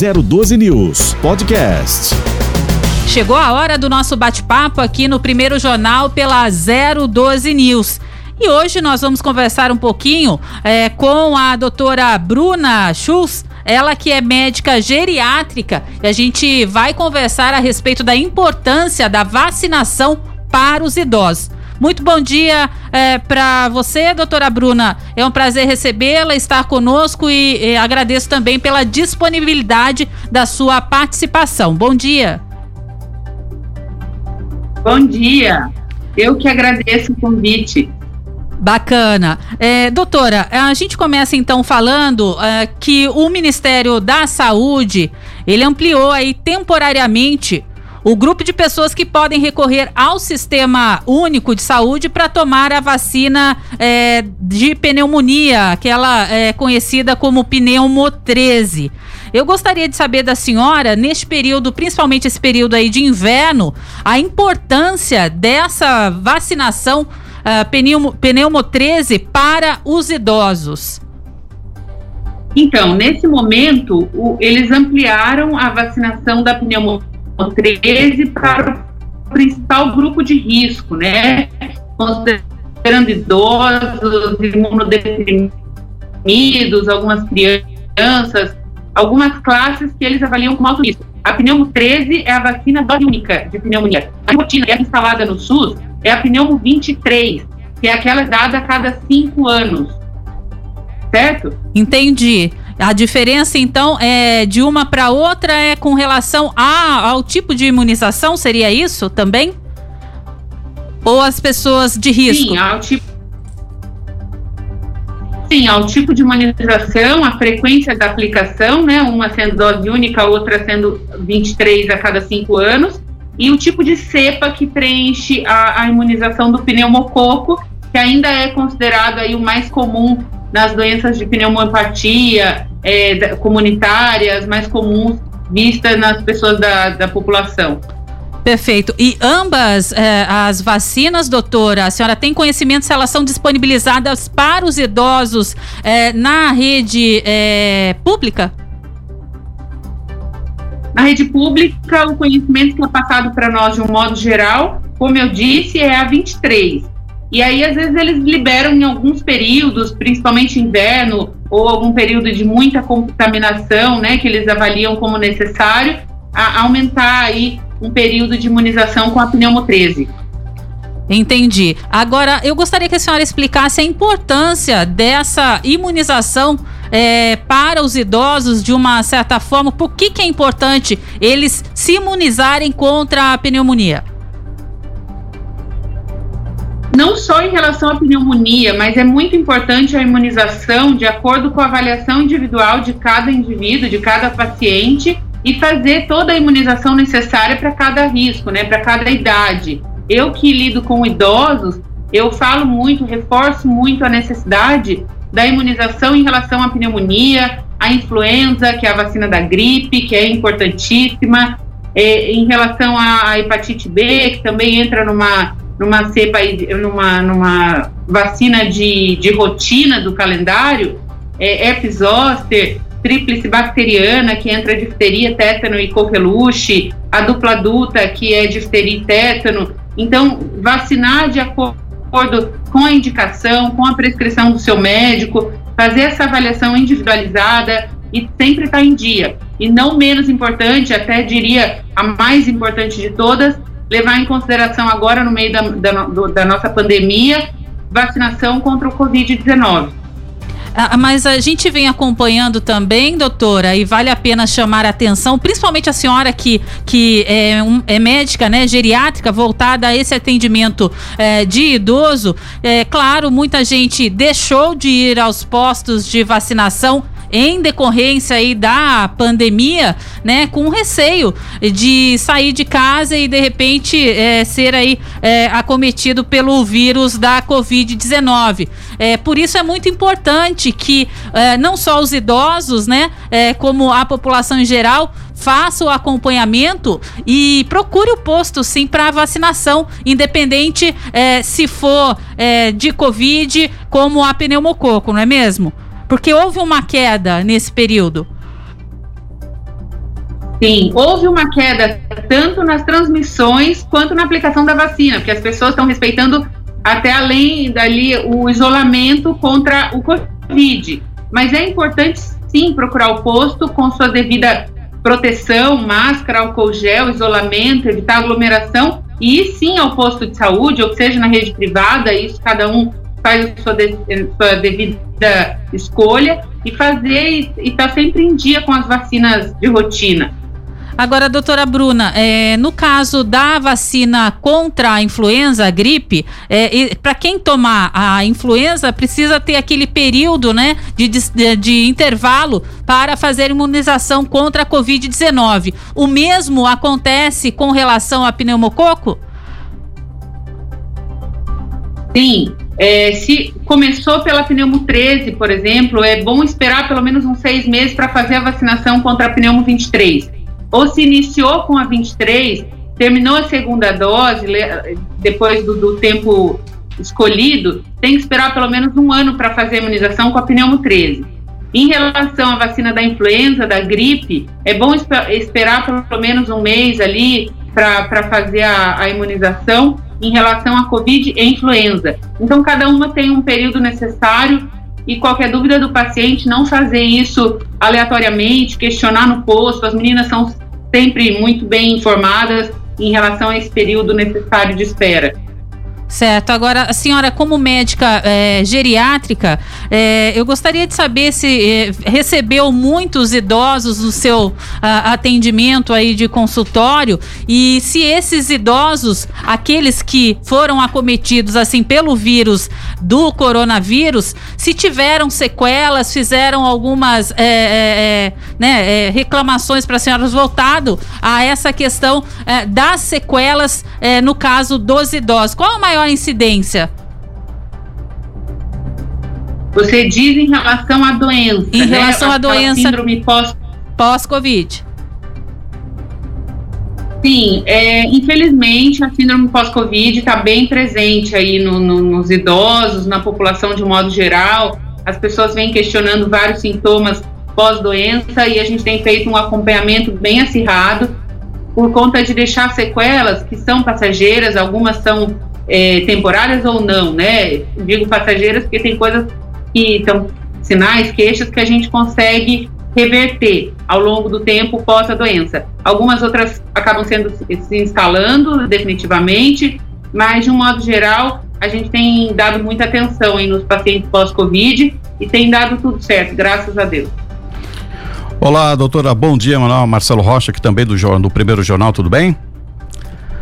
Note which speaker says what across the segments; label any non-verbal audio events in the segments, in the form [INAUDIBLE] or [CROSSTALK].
Speaker 1: 012 News Podcast.
Speaker 2: Chegou a hora do nosso bate-papo aqui no primeiro jornal pela 012 News. E hoje nós vamos conversar um pouquinho é, com a doutora Bruna Schultz, ela que é médica geriátrica, e a gente vai conversar a respeito da importância da vacinação para os idosos. Muito bom dia é, para você, doutora Bruna. É um prazer recebê-la, estar conosco e, e agradeço também pela disponibilidade da sua participação. Bom dia.
Speaker 3: Bom dia. Eu que agradeço o convite.
Speaker 2: Bacana. É, doutora, a gente começa então falando é, que o Ministério da Saúde ele ampliou aí temporariamente o grupo de pessoas que podem recorrer ao Sistema Único de Saúde para tomar a vacina é, de pneumonia, aquela é, conhecida como pneumo 13. Eu gostaria de saber da senhora, neste período, principalmente esse período aí de inverno, a importância dessa vacinação uh, pneumo, pneumo 13 para os idosos.
Speaker 3: Então, nesse momento, o, eles ampliaram a vacinação da pneumo 13 para o principal grupo de risco, né? Considerando idosos, imunodeprimidos, algumas crianças, algumas classes que eles avaliam com alto risco. A pneumo 13 é a vacina dose única de pneumonia. A rotina que é instalada no SUS é a pneumo 23, que é aquela dada a cada cinco anos. Certo?
Speaker 2: Entendi. A diferença, então, é de uma para outra é com relação a, ao tipo de imunização, seria isso também? Ou as pessoas de risco?
Speaker 3: Sim, ao tipo. Sim, ao tipo de imunização, a frequência da aplicação, né? Uma sendo dose única, a outra sendo 23 a cada cinco anos. E o tipo de cepa que preenche a, a imunização do pneumococo, que ainda é considerado aí o mais comum nas doenças de pneumopatia é, comunitárias mais comuns vistas nas pessoas da, da população.
Speaker 2: Perfeito. E ambas é, as vacinas, doutora, a senhora tem conhecimento se elas são disponibilizadas para os idosos é, na rede é, pública?
Speaker 3: Na rede pública, o conhecimento que é passado para nós de um modo geral, como eu disse, é a 23. E aí, às vezes, eles liberam em alguns períodos, principalmente inverno, ou algum período de muita contaminação, né, que eles avaliam como necessário, a aumentar aí um período de imunização com a pneumo 13.
Speaker 2: Entendi. Agora, eu gostaria que a senhora explicasse a importância dessa imunização é, para os idosos de uma certa forma. Por que, que é importante eles se imunizarem contra a pneumonia?
Speaker 3: Não só em relação à pneumonia, mas é muito importante a imunização de acordo com a avaliação individual de cada indivíduo, de cada paciente, e fazer toda a imunização necessária para cada risco, né, para cada idade. Eu que lido com idosos, eu falo muito, reforço muito a necessidade da imunização em relação à pneumonia, à influenza, que é a vacina da gripe, que é importantíssima, é, em relação à hepatite B, que também entra numa numa cepa, numa, numa vacina de, de rotina do calendário, é, herpes zoster, tríplice bacteriana, que entra difteria, tétano e coqueluche, a dupla adulta, que é difteria e tétano. Então, vacinar de acordo com a indicação, com a prescrição do seu médico, fazer essa avaliação individualizada e sempre estar tá em dia. E não menos importante, até diria a mais importante de todas, levar em consideração agora, no meio da, da, da nossa pandemia, vacinação contra o Covid-19.
Speaker 2: Ah, mas a gente vem acompanhando também, doutora, e vale a pena chamar a atenção, principalmente a senhora que, que é, um, é médica, né, geriátrica, voltada a esse atendimento é, de idoso. É claro, muita gente deixou de ir aos postos de vacinação em decorrência aí da pandemia, né, com receio de sair de casa e de repente é, ser aí é, acometido pelo vírus da Covid-19. É, por isso é muito importante que é, não só os idosos, né, é, como a população em geral, faça o acompanhamento e procure o posto sim para vacinação, independente é, se for é, de Covid como a pneumococo, não é mesmo? Porque houve uma queda nesse período.
Speaker 3: Sim, houve uma queda tanto nas transmissões quanto na aplicação da vacina, porque as pessoas estão respeitando até além dali o isolamento contra o Covid. Mas é importante sim procurar o posto com sua devida proteção, máscara, álcool gel, isolamento, evitar aglomeração e ir sim ao posto de saúde, ou seja na rede privada, isso cada um faz sua, de, sua devida escolha e fazer e estar tá sempre em dia com as vacinas de rotina.
Speaker 2: Agora, doutora Bruna, é, no caso da vacina contra a influenza, a gripe, é, para quem tomar a influenza, precisa ter aquele período né, de, de, de intervalo para fazer imunização contra a Covid-19. O mesmo acontece com relação a pneumococo?
Speaker 3: Sim, é, se começou pela pneumo 13, por exemplo, é bom esperar pelo menos uns seis meses para fazer a vacinação contra a pneumo 23 ou se iniciou com a 23, terminou a segunda dose, depois do, do tempo escolhido, tem que esperar pelo menos um ano para fazer a imunização com a pneumo 13. Em relação à vacina da influenza, da gripe, é bom esperar pelo menos um mês ali para fazer a, a, imunização em relação à Covid e influenza. Então, cada uma tem um período necessário e qualquer dúvida do paciente, não fazer isso aleatoriamente, questionar no posto. As meninas são sempre muito bem informadas em relação a esse período necessário de espera.
Speaker 2: Certo. Agora, a senhora, como médica é, geriátrica, é, eu gostaria de saber se é, recebeu muitos idosos no seu a, atendimento aí de consultório e se esses idosos, aqueles que foram acometidos assim pelo vírus do coronavírus, se tiveram sequelas, fizeram algumas é, é, é, né, reclamações para as senhoras voltado a essa questão das sequelas no caso dos idosos. Qual a maior maior incidência?
Speaker 3: Você diz em relação à doença.
Speaker 2: Em né? relação à doença. Síndrome pós-Covid. Pós
Speaker 3: Sim, é, infelizmente a síndrome pós-Covid está bem presente aí no, no, nos idosos, na população de modo geral. As pessoas vêm questionando vários sintomas pós-doença e a gente tem feito um acompanhamento bem acirrado por conta de deixar sequelas que são passageiras, algumas são é, temporárias ou não, né? Digo passageiras porque tem coisas que são sinais, queixas que a gente consegue reverter ao longo do tempo pós a doença. Algumas outras acabam sendo se instalando definitivamente, mas de um modo geral a gente tem dado muita atenção aí nos pacientes pós-Covid e tem dado tudo certo, graças a Deus.
Speaker 1: Olá, doutora, bom dia, Manuel Marcelo Rocha, aqui também do, do Primeiro Jornal, tudo bem?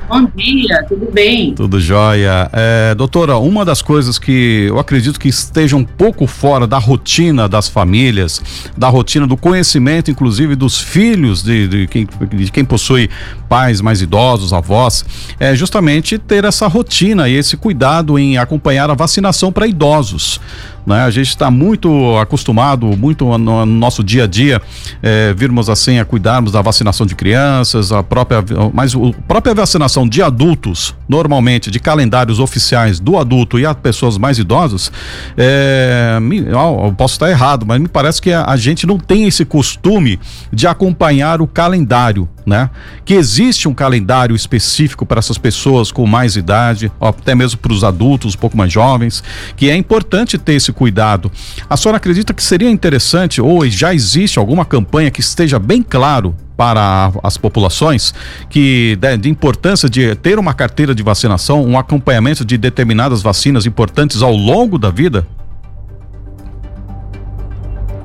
Speaker 3: Bom dia, tudo bem?
Speaker 1: Tudo jóia. É, doutora, uma das coisas que eu acredito que esteja um pouco fora da rotina das famílias, da rotina do conhecimento, inclusive dos filhos de, de, quem, de quem possui pais mais idosos, avós, é justamente ter essa rotina e esse cuidado em acompanhar a vacinação para idosos. Né? A gente está muito acostumado, muito no, no, nosso dia a dia, é, virmos assim a cuidarmos da vacinação de crianças, a própria, mas a própria vacinação de adultos, normalmente de calendários oficiais do adulto e as pessoas mais idosas, é, eu posso estar errado, mas me parece que a, a gente não tem esse costume de acompanhar o calendário né? Que existe um calendário específico para essas pessoas com mais idade, até mesmo para os adultos um pouco mais jovens, que é importante ter esse cuidado. A senhora acredita que seria interessante ou já existe alguma campanha que esteja bem claro para as populações que de, de, importância de ter uma carteira de vacinação, um acompanhamento de determinadas vacinas importantes ao longo da vida?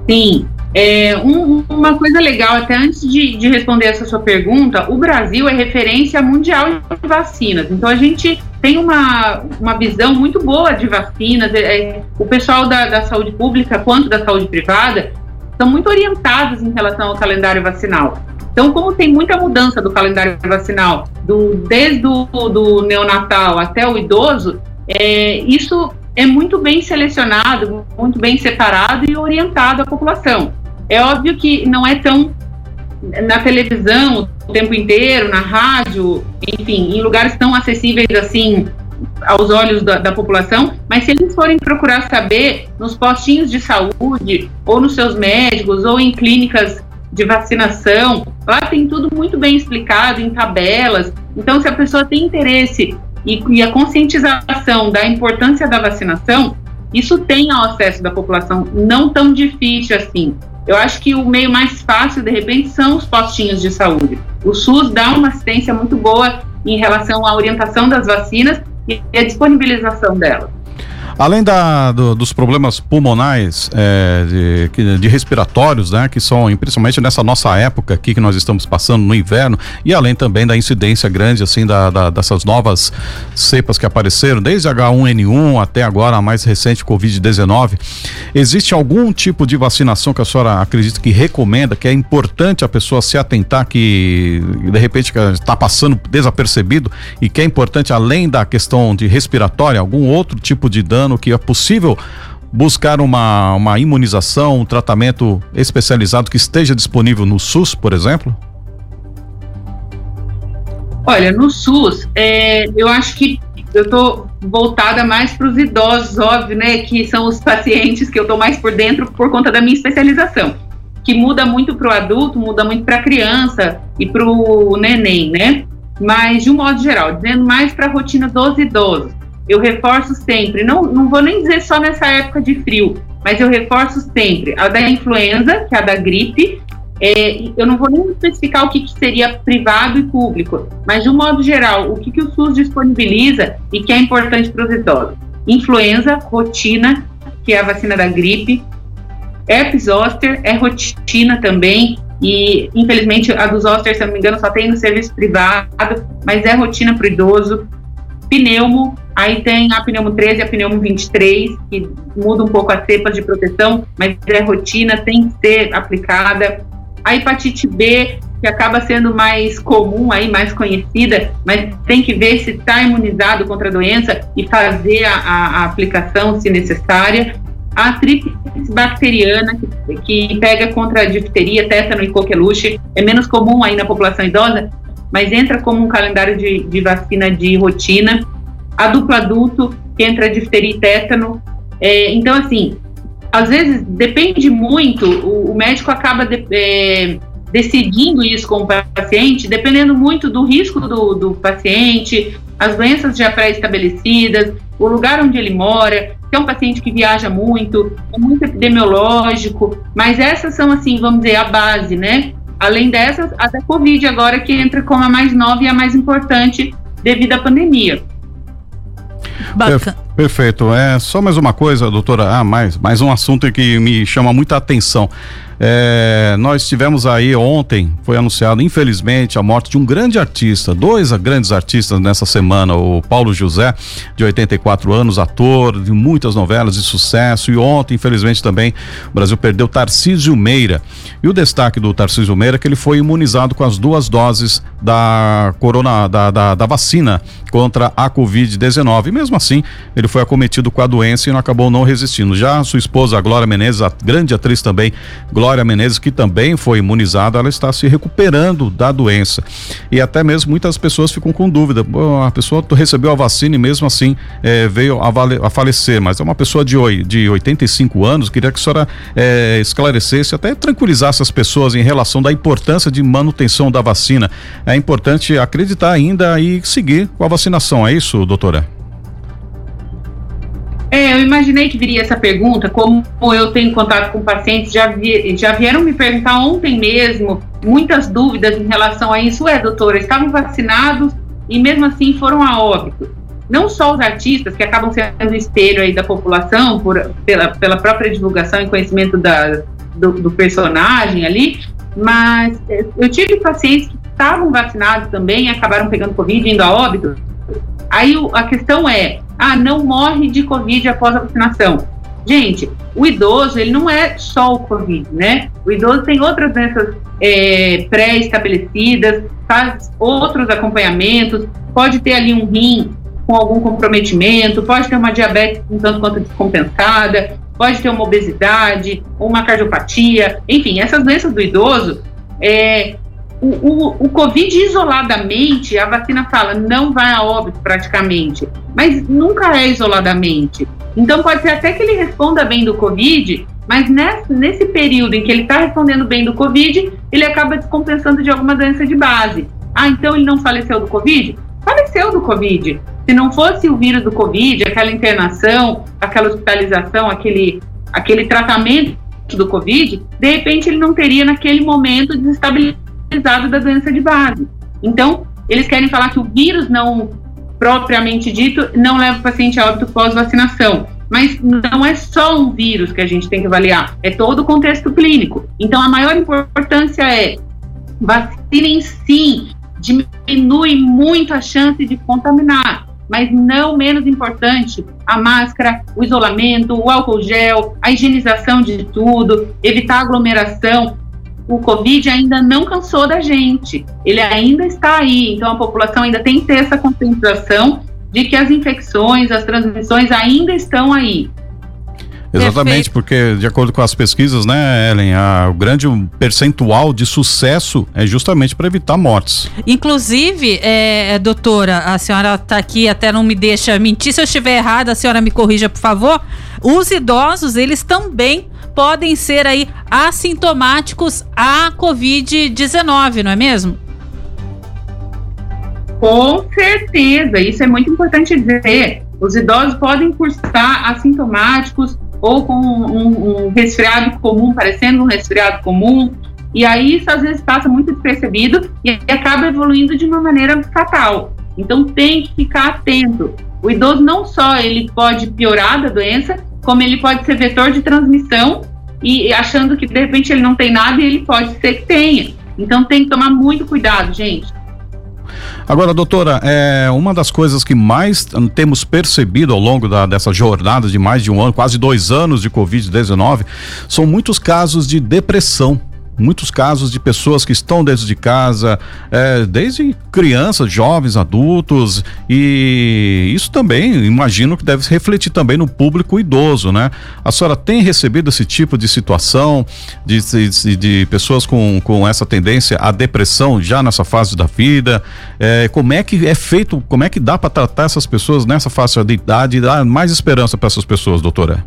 Speaker 3: Sim, é, um, uma coisa legal, até antes de, de, responder essa sua pergunta, o Brasil é referência mundial em vacinas. Então a gente tem uma, uma visão muito boa de vacinas. É, é, o pessoal da, da saúde pública quanto da saúde privada são muito orientados em relação ao calendário vacinal. Então, como tem muita mudança do calendário vacinal, do, desde o do neonatal até o idoso, é, isso é muito bem selecionado, muito bem separado e orientado à população. É óbvio que não é tão na televisão o tempo inteiro, na rádio, enfim, em lugares tão acessíveis assim aos olhos da, da, população, mas se eles forem procurar saber nos postinhos de saúde, ou nos seus médicos, ou em clínicas de vacinação, Lá tem tudo muito bem explicado em tabelas. Então, se a pessoa tem interesse e, e a conscientização da importância da vacinação, isso tem ao acesso da população, não tão difícil assim. Eu acho que o meio mais fácil, de repente, são os postinhos de saúde. O SUS dá uma assistência muito boa em relação à orientação das vacinas e a disponibilização delas.
Speaker 1: Além da, do, dos problemas pulmonais, é, de, de, respiratórios, né, que são, principalmente nessa nossa época aqui que nós estamos passando no inverno, e além também da incidência grande, assim, da, da dessas novas cepas que apareceram, desde H1N1 até agora a mais recente Covid-19, existe algum tipo de vacinação que a senhora acredita que recomenda, que é importante a pessoa se atentar, que de repente está passando desapercebido e que é importante, além da questão de respiratória, algum outro tipo de dano? Que é possível buscar uma, uma imunização, um tratamento especializado que esteja disponível no SUS, por exemplo?
Speaker 3: Olha, no SUS, é, eu acho que eu estou voltada mais para os idosos, óbvio, né? Que são os [LAUGHS] pacientes que eu estou mais por dentro por conta da minha especialização. Que muda muito para o adulto, muda muito para a criança e para o neném, né? Mas, de um modo geral, dizendo mais para a rotina dos idosos eu reforço sempre, não, não vou nem dizer só nessa época de frio, mas eu reforço sempre a da influenza, que é a da gripe. É, eu não vou nem especificar o que, que, seria privado e público, mas de um modo geral, o que, que o SUS disponibiliza e que é importante para os idosos. Influenza, rotina, que é a vacina da gripe. Herpes zoster é rotina também, e infelizmente a dos zoster, se eu não me engano, só tem no serviço privado, mas é rotina para o idoso. Pneumo, Aí tem a pneumo 13 e a pneumo 23, que muda um pouco as cepas de proteção, mas é rotina, tem que ser aplicada. A hepatite B, que acaba sendo mais comum aí, mais conhecida, mas tem que ver se está imunizado contra a doença e fazer a, a, a aplicação se necessária. A tríplice bacteriana, que, que, pega contra a difteria, tétano e coqueluche, é menos comum aí na população idosa, mas entra como um calendário de, de vacina de rotina a dupla adulto, que entra difteria e tétano. É, então, assim, às vezes depende muito, o, o médico acaba de, é, decidindo isso com o paciente, dependendo muito do risco do, do paciente, as doenças já pré-estabelecidas, o lugar onde ele mora, se é um paciente que viaja muito, é muito epidemiológico, mas essas são, assim, vamos dizer, a base, né? Além dessas, a da Covid agora que entra como a mais nova e a mais importante devido à pandemia.
Speaker 1: Bacana. Perfeito. É só mais uma coisa, doutora. Ah, mais, mais um assunto que me chama muita atenção. É, nós tivemos aí ontem, foi anunciado, infelizmente, a morte de um grande artista, dois grandes artistas nessa semana, o Paulo José, de 84 anos, ator de muitas novelas de sucesso, e ontem, infelizmente, também o Brasil perdeu Tarcísio Meira. E o destaque do Tarcísio Meira é que ele foi imunizado com as duas doses da corona, da, da, da vacina contra a Covid-19. E mesmo assim, ele foi acometido com a doença e não acabou não resistindo. Já sua esposa, Glória Menezes, a grande atriz também, Glória Menezes, que também foi imunizada, ela está se recuperando da doença. E até mesmo muitas pessoas ficam com dúvida. a pessoa recebeu a vacina e mesmo assim é, veio a, vale, a, falecer, mas é uma pessoa de, de 85 anos. Queria que a senhora é, esclarecesse, até tranquilizasse as pessoas em relação da importância de manutenção da vacina. É importante acreditar ainda e seguir com a vacinação, é isso, doutora?
Speaker 3: É, eu imaginei que viria essa pergunta, como eu tenho contato com pacientes, já, vi, já vieram me perguntar ontem mesmo, muitas dúvidas em relação a isso. É, doutora, estavam vacinados e mesmo assim foram a óbito. Não só os artistas, que acabam sendo o espelho aí da população, por, pela, pela própria divulgação e conhecimento da, do, do personagem ali, mas é, eu tive pacientes que estavam vacinados também e acabaram pegando Covid indo a óbito. Aí a questão é, ah, não morre de Covid após a vacinação. Gente, o idoso, ele não é só o Covid, né? O idoso tem outras doenças é, pré-estabelecidas, faz outros acompanhamentos, pode ter ali um rim com algum comprometimento, pode ter uma diabetes um tanto quanto descompensada, pode ter uma obesidade, uma cardiopatia, enfim, essas doenças do idoso, é, o, o, o, Covid isoladamente, a vacina fala, não vai a óbito praticamente, mas nunca é isoladamente. Então pode ser até que ele responda bem do Covid Mas nesse, nesse período em que ele está respondendo bem do Covid, ele acaba descompensando de alguma doença de base. Ah, então ele não faleceu do Covid? Faleceu do Covid. Se não fosse o vírus do Covid, aquela internação, aquela hospitalização, aquele, aquele tratamento do Covid, de repente ele não teria naquele momento desestabilizado da doença de base. Então, eles querem falar que o vírus não propriamente dito não leva o paciente a óbito pós-vacinação. Mas não é só um vírus que a gente tem que avaliar, é todo o contexto clínico. Então, a maior importância é vacinem sim, diminui muito a chance de contaminar mas não menos importante, a máscara, o isolamento, o álcool gel, a higienização de tudo, evitar aglomeração. O Covid ainda não cansou da gente, ele ainda está aí, então a população ainda tem que ter essa conscientização de que as infecções, as transmissões ainda estão aí.
Speaker 1: Exatamente, Perfeito. porque de acordo com as pesquisas, né, Ellen, a, o grande percentual de sucesso é justamente para evitar mortes.
Speaker 2: Inclusive, é, é, doutora, a senhora está aqui, até não me deixa mentir. Se eu estiver errada, a senhora me corrija, por favor. Os idosos, eles também podem ser aí assintomáticos à Covid-19, não é mesmo?
Speaker 3: Com certeza, isso é muito importante dizer. Os idosos podem cursar assintomáticos ou com um, um resfriado comum, parecendo um resfriado comum, e aí isso às vezes passa muito despercebido e acaba evoluindo de uma maneira fatal. Então tem que ficar atento. O idoso não só ele pode piorar da doença, como ele pode ser vetor de transmissão e achando que de repente ele não tem nada e ele pode ser que tenha. Então tem que tomar muito cuidado, gente.
Speaker 1: Agora, doutora, é, uma das coisas que mais temos percebido ao longo da, dessa jornada de mais de um ano, quase dois anos de Covid-19, são muitos casos de depressão muitos casos de pessoas que estão dentro de casa, é, desde crianças, jovens, adultos, e isso também, imagino que deve refletir também no público idoso, né? A senhora tem recebido esse tipo de situação de, de, de pessoas com, com essa tendência à depressão já nessa fase da vida? É, como é que é feito, como é que dá para tratar essas pessoas nessa fase de idade e dar mais esperança para essas pessoas, doutora?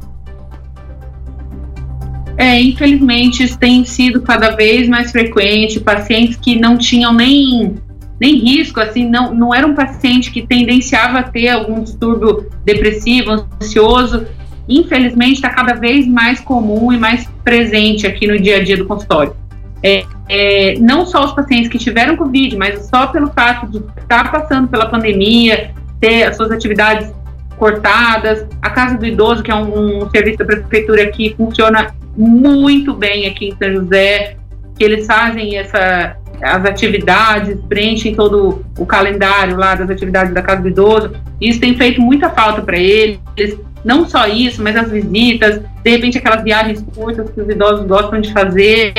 Speaker 3: É, infelizmente, isso tem sido cada vez mais frequente, pacientes que não tinham nem, nem risco, assim, não, não era um paciente que tendenciava a ter algum distúrbio depressivo, ansioso, infelizmente está cada vez mais comum e mais presente aqui no dia a dia do consultório. É, é, não só os pacientes que tiveram Covid, mas só pelo fato de estar passando pela pandemia, ter as suas atividades cortadas, a Casa do Idoso, que é um, um serviço da prefeitura que funciona muito bem aqui em São José, que eles fazem essa, as atividades, preenchem todo o calendário lá das atividades da Casa do Idoso. Isso tem feito muita falta para eles. Não só isso, mas as visitas, de repente aquelas viagens curtas que os idosos gostam de fazer.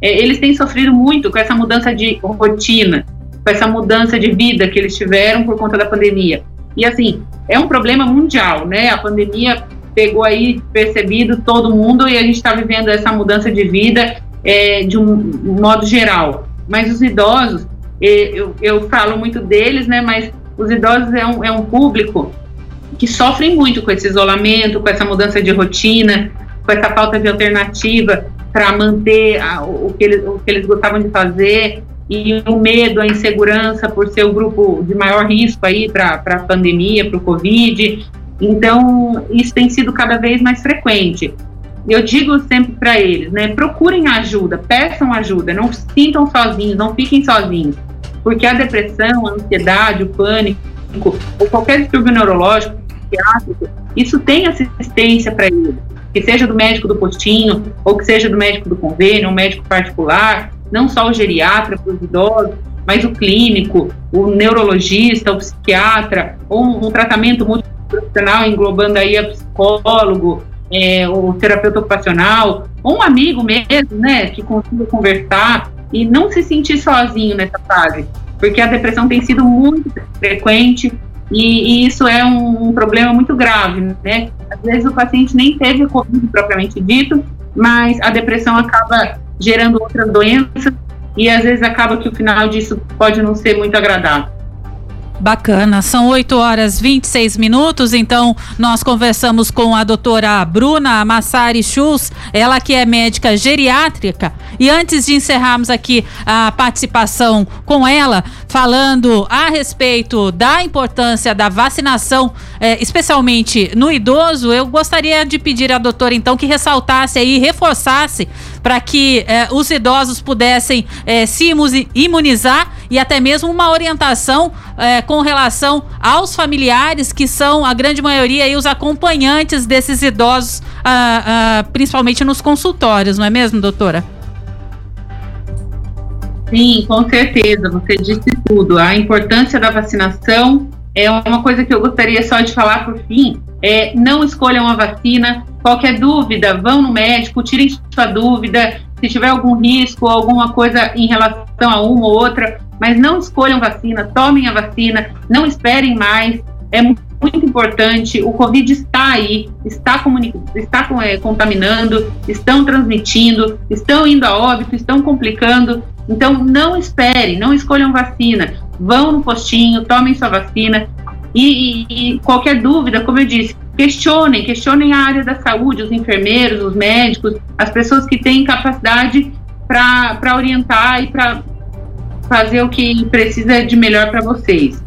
Speaker 3: É, eles têm sofrido muito com essa mudança de rotina, com essa mudança de vida que eles tiveram por conta da pandemia. E assim, é um problema mundial, né? A pandemia pegou aí percebido todo mundo e a gente está vivendo essa mudança de vida é, de um, modo geral. Mas os idosos, eu, eu falo muito deles, né? Mas os idosos é um, é um público que sofrem muito com esse isolamento, com essa mudança de rotina, com essa falta de alternativa para manter a, o, que eles, o que eles gostavam de fazer e o medo, a insegurança por ser o grupo de maior risco aí para a pandemia, para o Covid. Então, isso tem sido cada vez mais frequente. Eu digo sempre para eles, né, procurem ajuda, peçam ajuda, não sintam sozinhos, não fiquem sozinhos, porque a depressão, a ansiedade, o pânico, ou qualquer distúrbio neurológico, psiquiátrico, isso tem assistência para eles, que seja do médico do postinho, ou que seja do médico do convênio, um médico particular, não só o geriatra para os idosos, mas o clínico, o neurologista, o psiquiatra, ou um, um tratamento muito profissional, englobando aí a psicólogo, é, o terapeuta ocupacional, ou um amigo mesmo, né, que consiga conversar e não se sentir sozinho nessa fase, porque a depressão tem sido muito frequente e, e isso é um, um, problema muito grave, né? Às vezes o paciente nem teve Covid propriamente dito, mas a depressão acaba gerando outras doenças e às vezes acaba que o final disso pode não ser muito agradável.
Speaker 2: Bacana, são 8 horas 26 minutos, então nós conversamos com a doutora Bruna Massari Schultz, ela que é médica geriátrica. E antes de encerrarmos aqui a participação com ela, falando a respeito da importância da vacinação, eh, especialmente no idoso, eu gostaria de pedir à doutora então que ressaltasse aí, reforçasse para que eh, os idosos pudessem eh, se imunizar e até mesmo uma orientação eh, com relação aos familiares, que são a grande maioria e os acompanhantes desses idosos, ah, ah, principalmente nos consultórios, não é mesmo, doutora?
Speaker 3: Sim, com certeza, você disse tudo. A importância da vacinação é uma coisa que eu gostaria só de falar por fim. É, não escolham a vacina. Qualquer dúvida, vão no médico, tirem sua dúvida. Se tiver algum risco, alguma coisa em relação a uma ou outra, mas não escolham vacina, tomem a vacina, não esperem mais. É muito importante. O Covid está aí, está, está é, contaminando, estão transmitindo, estão indo a óbito, estão complicando. Então, não esperem, não escolham vacina. Vão no postinho, tomem sua vacina. E, e, e qualquer dúvida, como eu disse, questionem, questionem a área da saúde, os enfermeiros, os médicos, as pessoas que têm capacidade para orientar e para fazer o que precisa de melhor para vocês.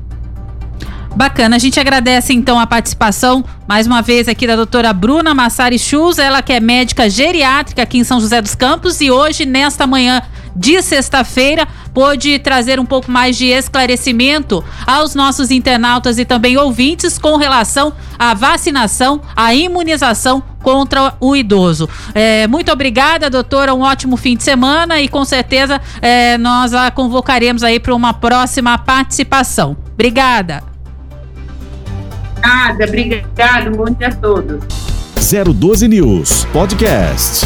Speaker 2: Bacana, a gente agradece então a participação mais uma vez aqui da doutora Bruna Massari Schulz, ela que é médica geriátrica aqui em São José dos Campos e hoje, nesta manhã de sexta-feira, pôde trazer um pouco mais de esclarecimento aos nossos internautas e também ouvintes com relação à vacinação, à imunização contra o idoso. É, muito obrigada, doutora. Um ótimo fim de semana e com certeza é, nós a convocaremos aí para uma próxima participação. Obrigada.
Speaker 3: Nada, obrigada. Um bom dia a todos.
Speaker 4: 012 News Podcast.